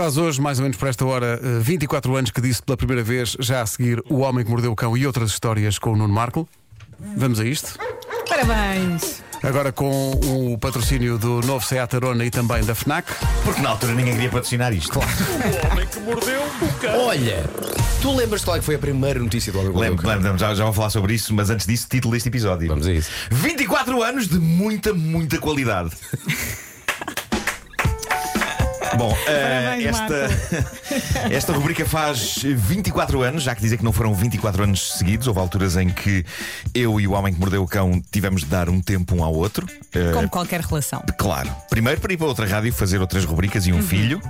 Faz hoje, mais ou menos por esta hora, eh, 24 anos que disse pela primeira vez, já a seguir, O Homem que Mordeu o Cão e outras histórias com o Nuno Marco. Vamos a isto. Parabéns! Agora com o patrocínio do novo Seat Arona e também da FNAC. Porque na altura ninguém queria patrocinar isto. Claro. Olha, tu lembras qual é que foi a primeira notícia do Homem que Mordeu o Cão? lembro, já, já vou falar sobre isso, mas antes disso, título deste episódio. Vamos a isso. 24 anos de muita, muita qualidade. Bom, eh, Parabéns, esta, esta rubrica faz 24 anos, já que dizer que não foram 24 anos seguidos, houve alturas em que eu e o homem que mordeu o cão tivemos de dar um tempo um ao outro. Eh, Como qualquer relação. Claro. Primeiro para ir para outra rádio fazer outras rubricas e um filho.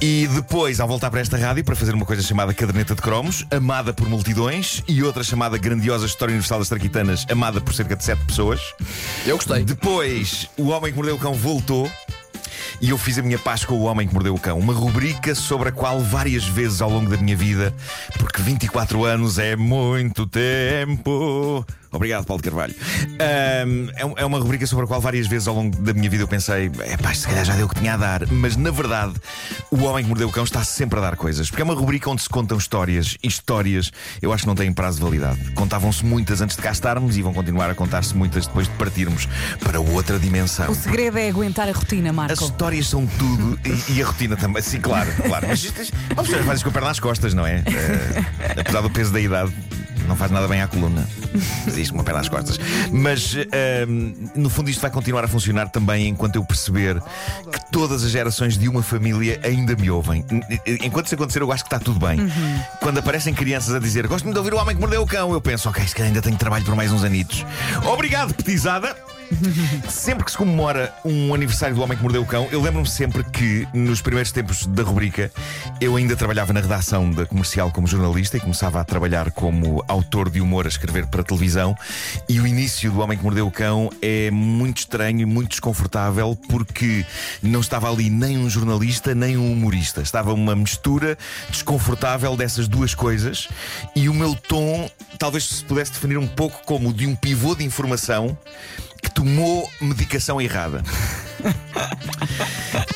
E depois, ao voltar para esta rádio, para fazer uma coisa chamada Caderneta de Cromos, amada por multidões, e outra chamada Grandiosa História Universal das Traquitanas, amada por cerca de 7 pessoas. Eu gostei. Depois, o Homem que Mordeu o Cão voltou. E eu fiz a minha paz com o Homem que Mordeu o Cão, uma rubrica sobre a qual várias vezes ao longo da minha vida, porque 24 anos é muito tempo. Obrigado, Paulo Carvalho. É um- é uma rubrica sobre a qual várias vezes ao longo da minha vida eu pensei, é pá, se calhar já deu o que tinha a dar. Mas na verdade, o Homem que Mordeu o Cão está sempre a dar coisas, porque é uma rubrica onde se contam histórias e histórias eu acho que não têm prazo de validade. Contavam-se muitas antes de cá estarmos e vão continuar a contar-se muitas depois de partirmos para outra dimensão. O segredo é aguentar a rotina, As Marco. histórias são tudo e, e a rotina também. Sim, claro, claro. Mas isto- uma pessoa faz isso com a perna nas costas, não é? Eh, apesar do peso da idade, não faz nada bem à coluna. Com uma perna nas costas. Mas eh, no fundo isto vai continuar a funcionar também enquanto eu perceber que todas as gerações de uma família ainda me ouvem. Enquanto isso acontecer, eu acho que está tudo bem. Quando aparecem crianças a dizer gosto muito de ouvir o homem que mordeu o cão, eu penso, ok, se calhar ainda tenho trabalho por mais uns anitos. Obrigado, petizada. Sempre que se comemora um aniversário do Homem que Mordeu o Cão, eu lembro-me sempre que, nos primeiros tempos da rubrica, eu ainda trabalhava na redação da comercial como jornalista e começava a trabalhar como autor de humor a escrever para televisão. E o início do Homem que Mordeu o Cão é muito estranho e muito desconfortável porque não estava ali nem um jornalista nem um humorista. Estava uma mistura desconfortável dessas duas coisas e o meu tom talvez se pudesse definir um pouco como de um pivô de informação tomou medicação errada.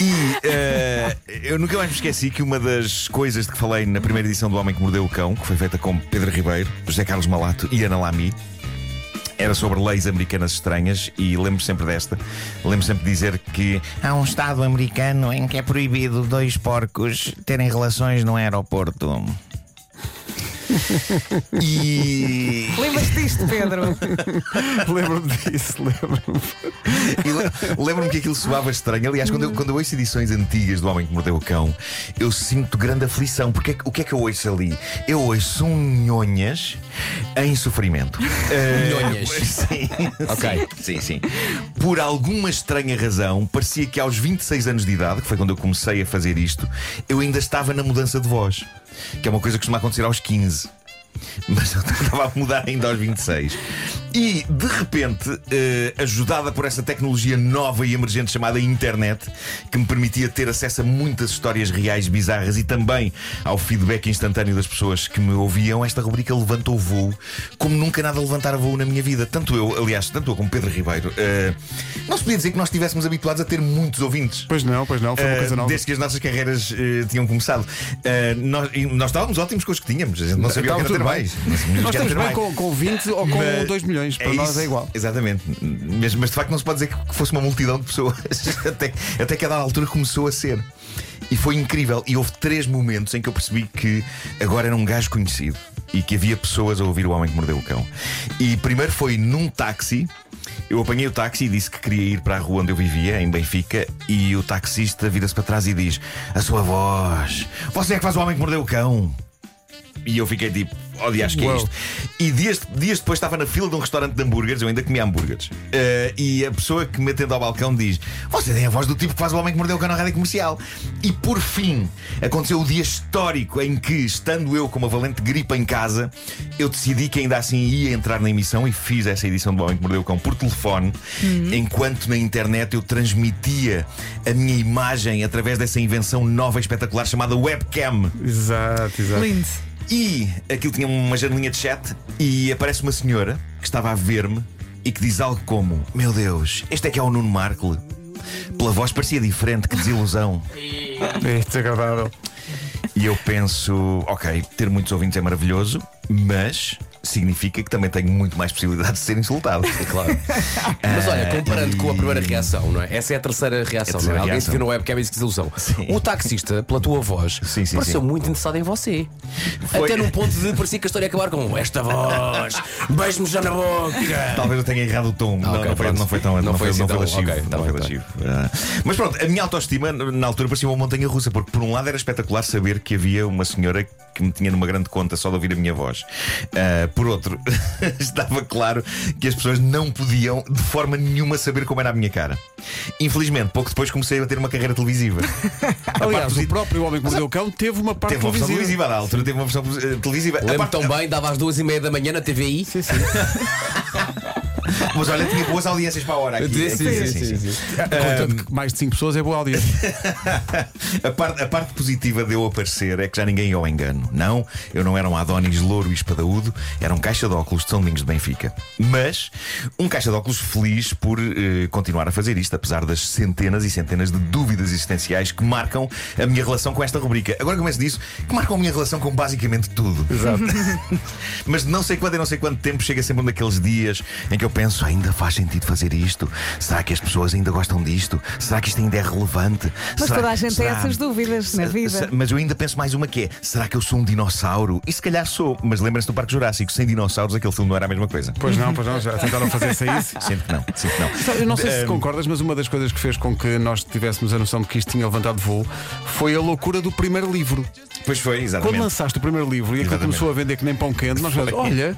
E eh, eu nunca mais me esqueci que uma das coisas de que falei na primeira edição do Homem que Mordeu o Cão, que foi feita com Pedro Ribeiro, José Carlos Malato e Ana Lamy, era sobre leis americanas estranhas e lembro sempre desta. Lembro sempre de dizer que há um Estado americano em que é proibido dois porcos terem relações no aeroporto. E Lembras disto, Pedro? Lembro-me disso, lembro-me. Le- Lembro-me que aquilo soava estranho. Aliás, quando eu, quando eu ouço edições antigas do Homem que Mordeu o Cão, eu sinto grande aflição. Porque é o que é que eu ouço ali? Eu ouço um nhonhas em sofrimento. Nhonhas. Sim. Ok. Sim, sim. Por alguma estranha razão, parecia que aos 26 anos de idade, que foi quando eu comecei a fazer isto, eu ainda estava na mudança de voz. Que é uma coisa que costuma acontecer aos 15. Mas eu estava a mudar ainda aos 26. E, de repente, eh, ajudada por essa tecnologia nova e emergente chamada internet, que me permitia ter acesso a muitas histórias reais bizarras e também ao feedback instantâneo das pessoas que me ouviam, esta rubrica levantou voo como nunca nada levantara voo na minha vida. Tanto eu, aliás, tanto eu como Pedro Ribeiro, eh, não se podia dizer que nós estivéssemos habituados a ter muitos ouvintes. Pois não, pois não, foi uma Uh, coisa nova. Desde que as nossas carreiras uh, tinham começado. Uh, nós, e nós estávamos ótimos com os que tínhamos. A gente não sabia o que Estava era ter mais. bem. Não sabíamos o Nós que era estamos ter bem mais. com, com 20 ou com Mas 2 milhões. Para é nós isso. é igual. Exatamente. Mas, mas de facto não se pode dizer que fosse uma multidão de pessoas. até, até que a dada altura começou a ser. E foi incrível. E houve três momentos em que eu percebi que agora era um gajo conhecido e que havia pessoas a ouvir o homem que mordeu o cão. E primeiro foi num táxi. Eu apanhei o táxi e disse que queria ir para a rua onde eu vivia, em Benfica, e o taxista vira-se para trás e diz: A sua voz, você é que faz o homem que mordeu o cão. E eu fiquei tipo, oh dias, que é isto? E dias, dias depois estava na fila de um restaurante de hambúrgueres, eu ainda comia hambúrgueres. Eh, e a pessoa que me atende ao balcão diz: Você tem a voz do tipo que faz o homem que mordeu o cão na rádio comercial. E por fim, aconteceu o dia histórico em que, estando eu com uma valente gripe em casa, eu decidi que ainda assim ia entrar na emissão e fiz essa edição do Homem que Mordeu o Cão por telefone, enquanto na internet eu transmitia a minha imagem através dessa invenção nova e espetacular chamada webcam. Exato, exato. Lindo. E aquilo tinha uma janelinha de chat e aparece uma senhora que estava a ver-me e que diz algo como: Meu Deus, este é que é o Nuno Markle. Pela voz parecia diferente, que desilusão. É desagradável. E eu penso, ok, ter muitos ouvintes é maravilhoso, mas significa que também tenho muito mais possibilidade de ser insultado. Claro. Mas olha, comparando com a primeira reação, não é? Essa é a terceira reação, É a terceira não é? Alguém te reação. viu no webcam e disse desilusão. Sim. O taxista, pela tua voz, Sim, sim, pareceu muito interessado em você. Foi. Até num ponto de parecia que a história ia acabar com esta voz, beijo-me já na boca. Talvez eu tenha errado o tom. não, ok, não, foi, não foi tão Não não foi foi, não assim foi lascivo. ok, tá não foi tá lascivo. Ah, Mas pronto, a minha autoestima na altura parecia uma montanha russa, porque por um lado era espetacular saber que havia uma senhora que me tinha numa grande conta só de ouvir a minha voz. Ah, por outro, estava claro que as pessoas não podiam de forma nenhuma saber como era a minha cara. Infelizmente, pouco depois comecei a ter uma carreira televisiva. A Aliás, parte o próprio Homem que Mordeu o Cão teve uma parte Teve uma televisiva. televisiva, à altura teve uma versão eh, televisiva. Lembro parte- tão bem, dava às duas e meia da manhã na TVI. Sim, sim. Mas olha, tinha boas audiências para a hora aqui. Sim, sim, sim, sim, sim. Contanto que mais de 5 pessoas é boa audiência. A parte, a parte positiva de eu aparecer é que já ninguém ia ao engano. Não, eu não era um Adonis louro e espadaúdo, era um caixa de óculos de São Domingos de Benfica. Mas um caixa de óculos feliz por eh, continuar a fazer isto, apesar das centenas e centenas de dúvidas existenciais que marcam a minha relação com esta rubrica. Agora que começo disso, que marcam a minha relação com basicamente tudo. Exato. Mas não sei quanto e não sei quanto tempo chega sempre um daqueles dias em que eu penso: ainda faz sentido fazer isto? Será que as pessoas ainda gostam disto? Será que isto ainda é relevante? Mas Será- toda a gente tem será- essas dúvidas na vida. se- Mas eu ainda penso mais uma que é: será que eu sou um dinossauro? E se calhar sou, mas lembrem-se do Parque Jurássico, sem dinossauros aquele filme não era a mesma coisa. Pois não, pois não, já tentaram fazer isso. Sinto que não, sinto que não. Eu não sei se concordas, mas uma das coisas que fez com que nós tivéssemos a noção de que isto tinha levantado voo foi a loucura do primeiro livro. Pois foi, Quando exatamente. lançaste o primeiro livro e aquilo começou a vender que nem pão quente, nós falamos, olha,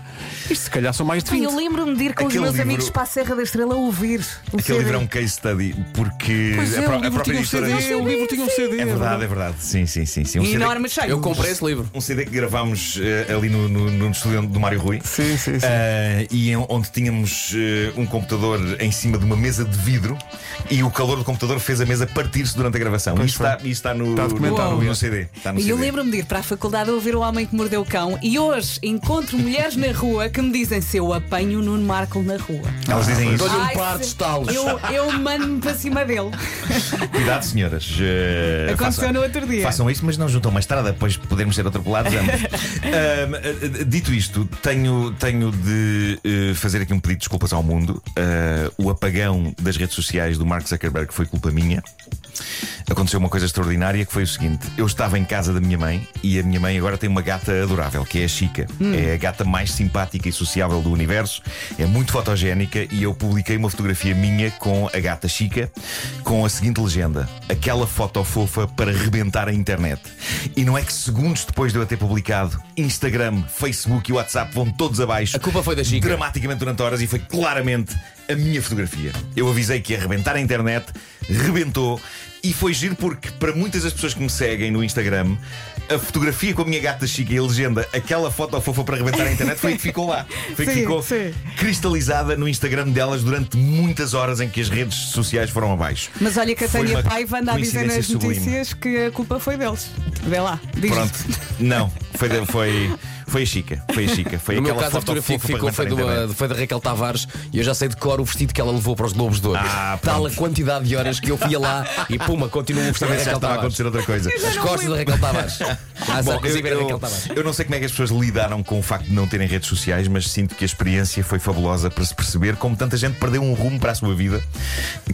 isto se calhar são mais de Ai, 20. eu lembro-me de ir com os Aquele meus livro- amigos para a Serra da Estrela a ouvir. o Aquele CD. livro é um case study, porque Pois é, a, pró- o a livro própria tinha um editora. CD, o livro tinha um CD. É verdade, é verdade. Sim, sim, sim. sim. Um, E CD, enorme cheio. Eu comprei esse livro. um CD que gravámos eh, ali no, no, no estúdio do Mário Rui. Sim, sim, sim. Ah, e em- onde tínhamos eh, um computador em cima de uma mesa de vidro e o calor do computador fez a mesa partir-se durante a gravação. E isso está, isso está no, Está documentado, no, é. no CD. Está no E eu CD. Lembro-me de ir para a faculdade a ouvir o homem que mordeu o cão e hoje encontro mulheres na rua que me dizem se eu apanho o Nuno Marco na rua. Elas dizem isso. Dou-lhe um Ai, par de se- estalos. Eu, eu mando-me para cima dele. Cuidado, senhoras. Eh, Aconteceu façam- no outro dia. Façam isso, mas não juntam uma estrada, depois podemos ser atropelados ambos. Ahm, eh, dito isto, tenho, tenho de eh, fazer aqui um pedido de desculpas ao mundo. Ah, o apagão das redes sociais do Mark Zuckerberg foi culpa minha. Aconteceu uma coisa extraordinária que foi o seguinte: eu estava em casa da minha mãe e a minha mãe agora tem uma gata adorável, que é a Chica. É a gata mais simpática e sociável do universo, é muito fotogénica e eu publiquei uma fotografia minha com a gata Chica com a seguinte legenda: aquela foto fofa para rebentar a internet. E não é que segundos depois de eu a ter publicado, Instagram, Facebook e WhatsApp vão todos abaixo. A culpa foi da Chica. Dramaticamente durante horas e foi claramente a minha fotografia. Eu avisei que ia rebentar a internet, rebentou. E foi giro porque, para muitas das pessoas que me seguem no Instagram, a fotografia com a minha gata chica e a legenda, aquela foto fofa para rebentar a internet, foi a que ficou lá. Foi a que Sim, ficou sim. cristalizada no Instagram delas durante muitas horas em que as redes sociais foram abaixo. Mas olha que a Tânia Paiva anda a dizer nas sublime. notícias que a culpa foi deles. Vê lá, diz Pronto, não, foi, foi, foi a Chica. Foi a Chica. Foi No meu aquela caso, a foto fotografia que ficou foi, a uma- internet. foi da Raquel Tavares e eu já sei de cor o vestido que ela levou para os Globos de Ouro. Ah, Tal a pronto. quantidade de horas que eu fia lá e puma, continua o vestido da Também já Raquel estava a Tavares. acontecer outra coisa. As costas da Raquel Tavares. Ah, Bom, a eu, Raquel eu, Tavares. eu não sei como é que as pessoas lidaram com o facto de não terem redes sociais, mas sinto que a experiência foi fabulosa para se perceber como tanta gente perdeu um rumo para a sua vida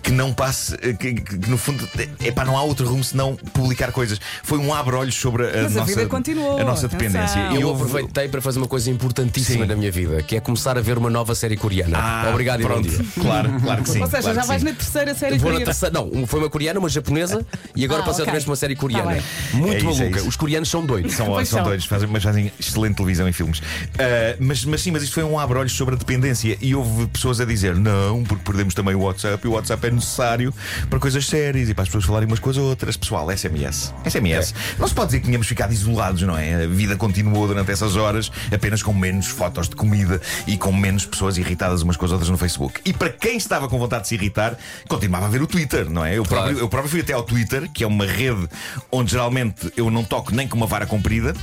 que não passe, que, que- que no fundo, é pá, não há outro rumo senão publicar coisas. Foi um abre-olhos sobre a, Mas a nossa, vida continuou, a nossa dependência. Eu Eu aproveitei para fazer uma coisa importantíssima Sim. na minha vida, que é começar a ver uma nova série coreana. Ah, Obrigado e bom pronto. dia. Claro, claro que sim. Ou seja, claro já que vais sim. na terceira série Vou na coreana. terceira, não, foi uma coreana, uma japonesa e agora Ah, passei outra ok. vez para uma série coreana. bem. Muito É isso, é maluca. isso. Os coreanos são doidos. São, Pois são são. doidos, fazem, mas fazem excelente televisão e filmes. Ah, mas, mas sim, mas isto foi um abre-olhos sobre a dependência. E houve pessoas a dizer: não, porque perdemos também o WhatsApp e o WhatsApp é necessário para coisas sérias e para as pessoas falarem umas com as outras. Pessoal, SMS. SMS. Não se pode dizer que tínhamos ficado isolados, não é? A vida vida continuou durante essas horas, apenas com menos fotos de comida e com menos pessoas irritadas umas com as outras no Facebook. E para quem estava com vontade de se irritar, continuava a ver o Twitter, não é? Eu próprio, Claro. eu próprio fui até ao Twitter, que é uma rede onde geralmente eu não toco nem com uma vara comprida.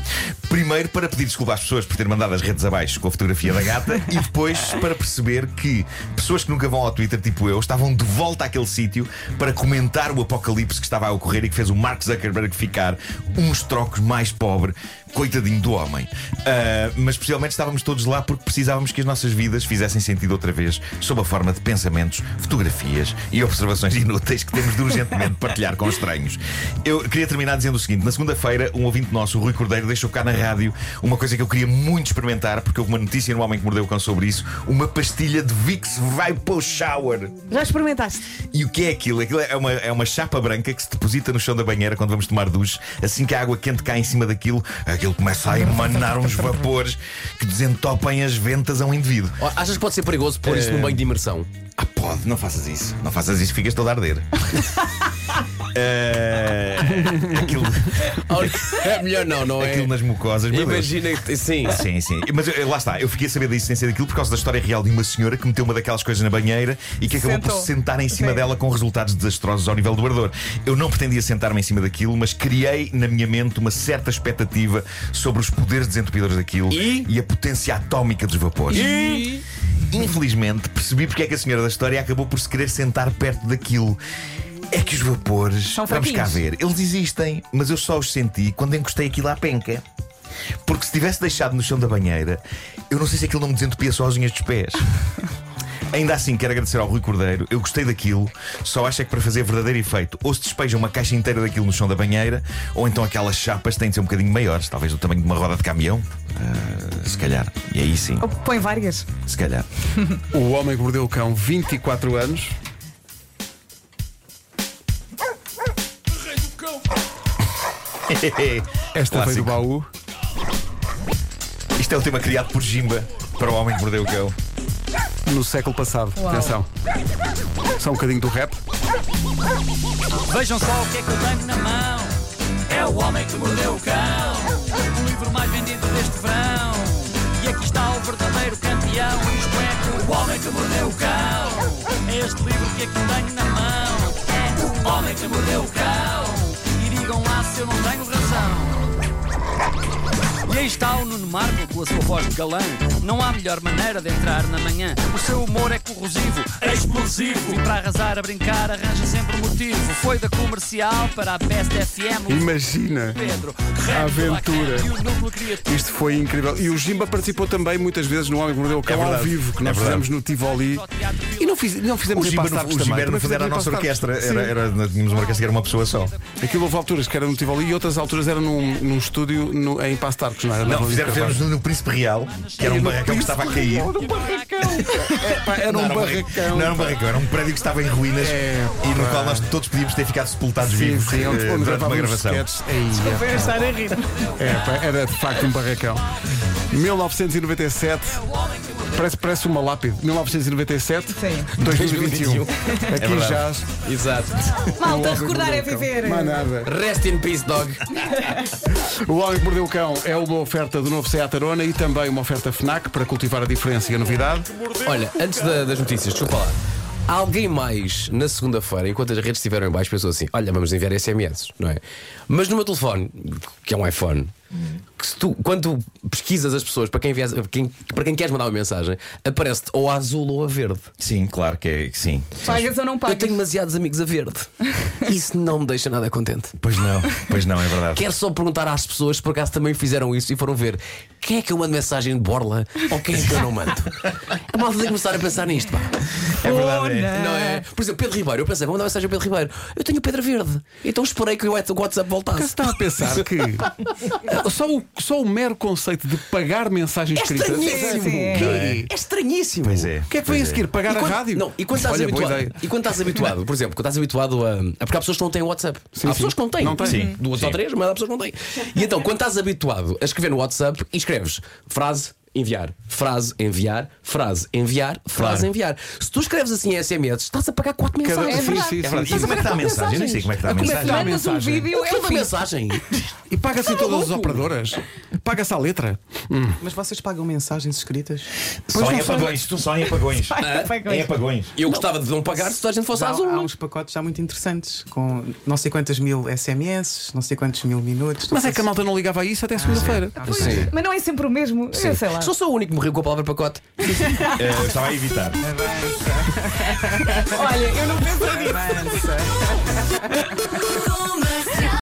Primeiro para pedir desculpa às pessoas por ter mandado as redes abaixo com a fotografia da gata e depois para perceber que pessoas que nunca vão ao Twitter, tipo eu, estavam de volta àquele sítio para comentar o apocalipse que estava a ocorrer e que fez o Mark Zuckerberg ficar uns trocos mais pobre. Coitadinho do homem. Ah, mas especialmente estávamos todos lá porque precisávamos que as nossas vidas fizessem sentido outra vez, sob a forma de pensamentos, fotografias e observações inúteis que temos de urgentemente partilhar com estranhos. Eu queria terminar dizendo o seguinte: na segunda-feira, um ouvinte nosso, o Rui Cordeiro, deixou cá na rádio uma coisa que eu queria muito experimentar, porque houve uma notícia no Homem que Mordeu o Cão sobre isso: uma pastilha de Vicks Vapor Shower. Já experimentaste? E o que é aquilo? Aquilo é uma, é uma chapa branca que se deposita no chão da banheira quando vamos tomar duche. Assim que a água quente cai em cima daquilo, aquilo começa a emanar uns vapores que desentopem as ventas a um indivíduo. Achas que pode ser perigoso pôr isso num banho de imersão? Ah, pode, não faças isso. Não faças isso, ficas todo a arder. Eh, aquilo, É melhor não, não é? aquilo nas mucosas, meu Deus. Imagina que. Sim. Sim, sim. Mas eu- lá está, eu fiquei a saber da existência daquilo por causa da história real de uma senhora que meteu uma daquelas coisas na banheira e que acabou por Sentou. se sentar em cima Sim. dela com resultados desastrosos ao nível do ardor. Eu não pretendia sentar-me em cima daquilo, mas criei na minha mente uma certa expectativa sobre os poderes desentupidores daquilo E? a potência atómica dos vapores. E. Infelizmente, percebi porque é que a senhora da história acabou por se querer sentar perto daquilo. É que os vapores, São vamos cá fraquinhos. ver, eles existem, mas eu só os senti quando encostei aquilo à penca. Porque se tivesse deixado no chão da banheira, eu não sei se aquilo não me desentupia só as unhas dos pés. Ainda assim, quero agradecer ao Rui Cordeiro. Eu gostei daquilo, só acho é que para fazer verdadeiro efeito, ou se despeja uma caixa inteira daquilo no chão da banheira, ou então aquelas chapas têm de ser um bocadinho maiores, talvez do tamanho de uma roda de caminhão. Ah, se calhar. E aí sim, Ou põe várias. se calhar. O Homem que Mordeu o Cão, 24 anos. Esta veio do baú. Isto é o tema criado por Jimba para o homem que mordeu o cão. no século passado. Atenção. Só um bocadinho do rap. Vejam só o que é que eu tenho na mão. É o homem que mordeu o cão. O livro mais vendido deste verão. E aqui está o verdadeiro campeão. Isto é o homem que mordeu o cão. É este livro que aqui tenho na mão. É o homem que mordeu o cão. E se eu não tenho razão. E aí está o Nuno Marco com a sua voz de galã. Não há melhor maneira de entrar na manhã. O seu humor é corrosivo, é explosivo. E para arrasar a brincar, arranja sempre um motivo. Foi da comercial para a Best FM. Imagina. Pedro, A aventura. O. Isto foi incrível. E o Jimba participou também muitas vezes no Homem que Mordeu o Cão É ao vivo, que É nós fizemos no Tivoli. E não, fiz, não O fizemos em Jimba, no, Arcos o Jimba no fundo, era a fizemos nossa orquestra. Era, era, tínhamos uma orquestra que era uma pessoa só. Aquilo houve alturas que era no Tivoli e outras alturas era num, num estúdio no- em Passo não era? Não, fizemos, fizemos no Príncipe Real, que era um barracão que estava a cair. Era um Não era um barracão. Não era um barracão, era um prédio que estava em ruínas É, e no qual nós todos podíamos ter ficado sepultados vivos eh, onde durante uma gravávamos os gravação. Ei, é, estar é, era de facto um barracão. 1997. Parece, parece uma lápide. 1997, Sim. 2021. É Aqui verdade. jaz. Exato. Malta, recordar é viver. Mais nada. Rest in peace, dog. O Homem que Mordeu o Cão é uma oferta do novo Seat Arona e também uma oferta FNAC para cultivar a diferença e a novidade. Olha, antes da- das notícias, desculpa lá. Alguém mais na segunda-feira, enquanto as redes estiveram em baixo, pensou assim: olha, vamos enviar SMS, não é? Mas no meu telefone, que é um iPhone, que se tu, quando tu pesquisas as pessoas para quem, envias, quem- para quem queres mandar uma mensagem, aparece-te ou a azul ou a verde. Sim, claro que é. que Sim. Pagas ou não Eu pagas? tenho demasiados amigos a verde. Isso não me deixa nada contente. Pois não, pois não, é verdade. Quero só perguntar às pessoas se por acaso também fizeram isso e foram ver quem é que eu mando mensagem de borla ou quem é que eu não mando. A malta tem que começar a pensar nisto, pá. É verdade. é. Não é? Por exemplo, Pedro Ribeiro, eu pensei, vou mandar mensagem ao Pedro Ribeiro. Eu tenho o Pedro Verde. Então esperei que o WhatsApp voltasse. Porque estava a pensar que só o, só o mero conceito de pagar mensagem É escrita. estranhíssimo. Sim, sim. Quê? É estranhíssimo. Pois é. O que é que vem a Pois seguir? Pagar quando, a rádio? Não, e quando estás Olha, habituado, e quando estás habituado, por exemplo, quando estás habituado a. é Porque há pessoas que não têm WhatsApp. Sim, há sim. pessoas que não têm. Não têm. Sim, Duas sim. ou três, mas há pessoas que não têm. E então, quando estás habituado a escrever no WhatsApp escreves frase enviar. Frase, enviar. Frase, enviar. Frase, Claro. enviar. Se tu escreves assim em SMS, estás a pagar quatro Cada- mensagens. sim, sim, É verdade. sim. E como é que está a mensagem? Eu nem sei como é que está a Como é que mensagem. a Mandas um mensagem? vídeo, é Aquilo o da fim. mensagem. E paga-se em todas as operadoras. Paga-se à letra. Mas vocês pagam mensagens escritas? Só em apagões, tu só em apagões. Em apagões. Eu gostava de não pagar se toda a gente fosse Há, às há uns pacotes já muito interessantes, com não sei quantas mil SMS, não sei quantos mil minutos. não Mas sei é que a malta não ligava a isso até segunda-feira. Sim. Mas não é sempre o mesmo. Eu sei lá. Só sou o único que morreu com a palavra pacote. Eh, estava a evitar. Olha, eu não penso. Comercial.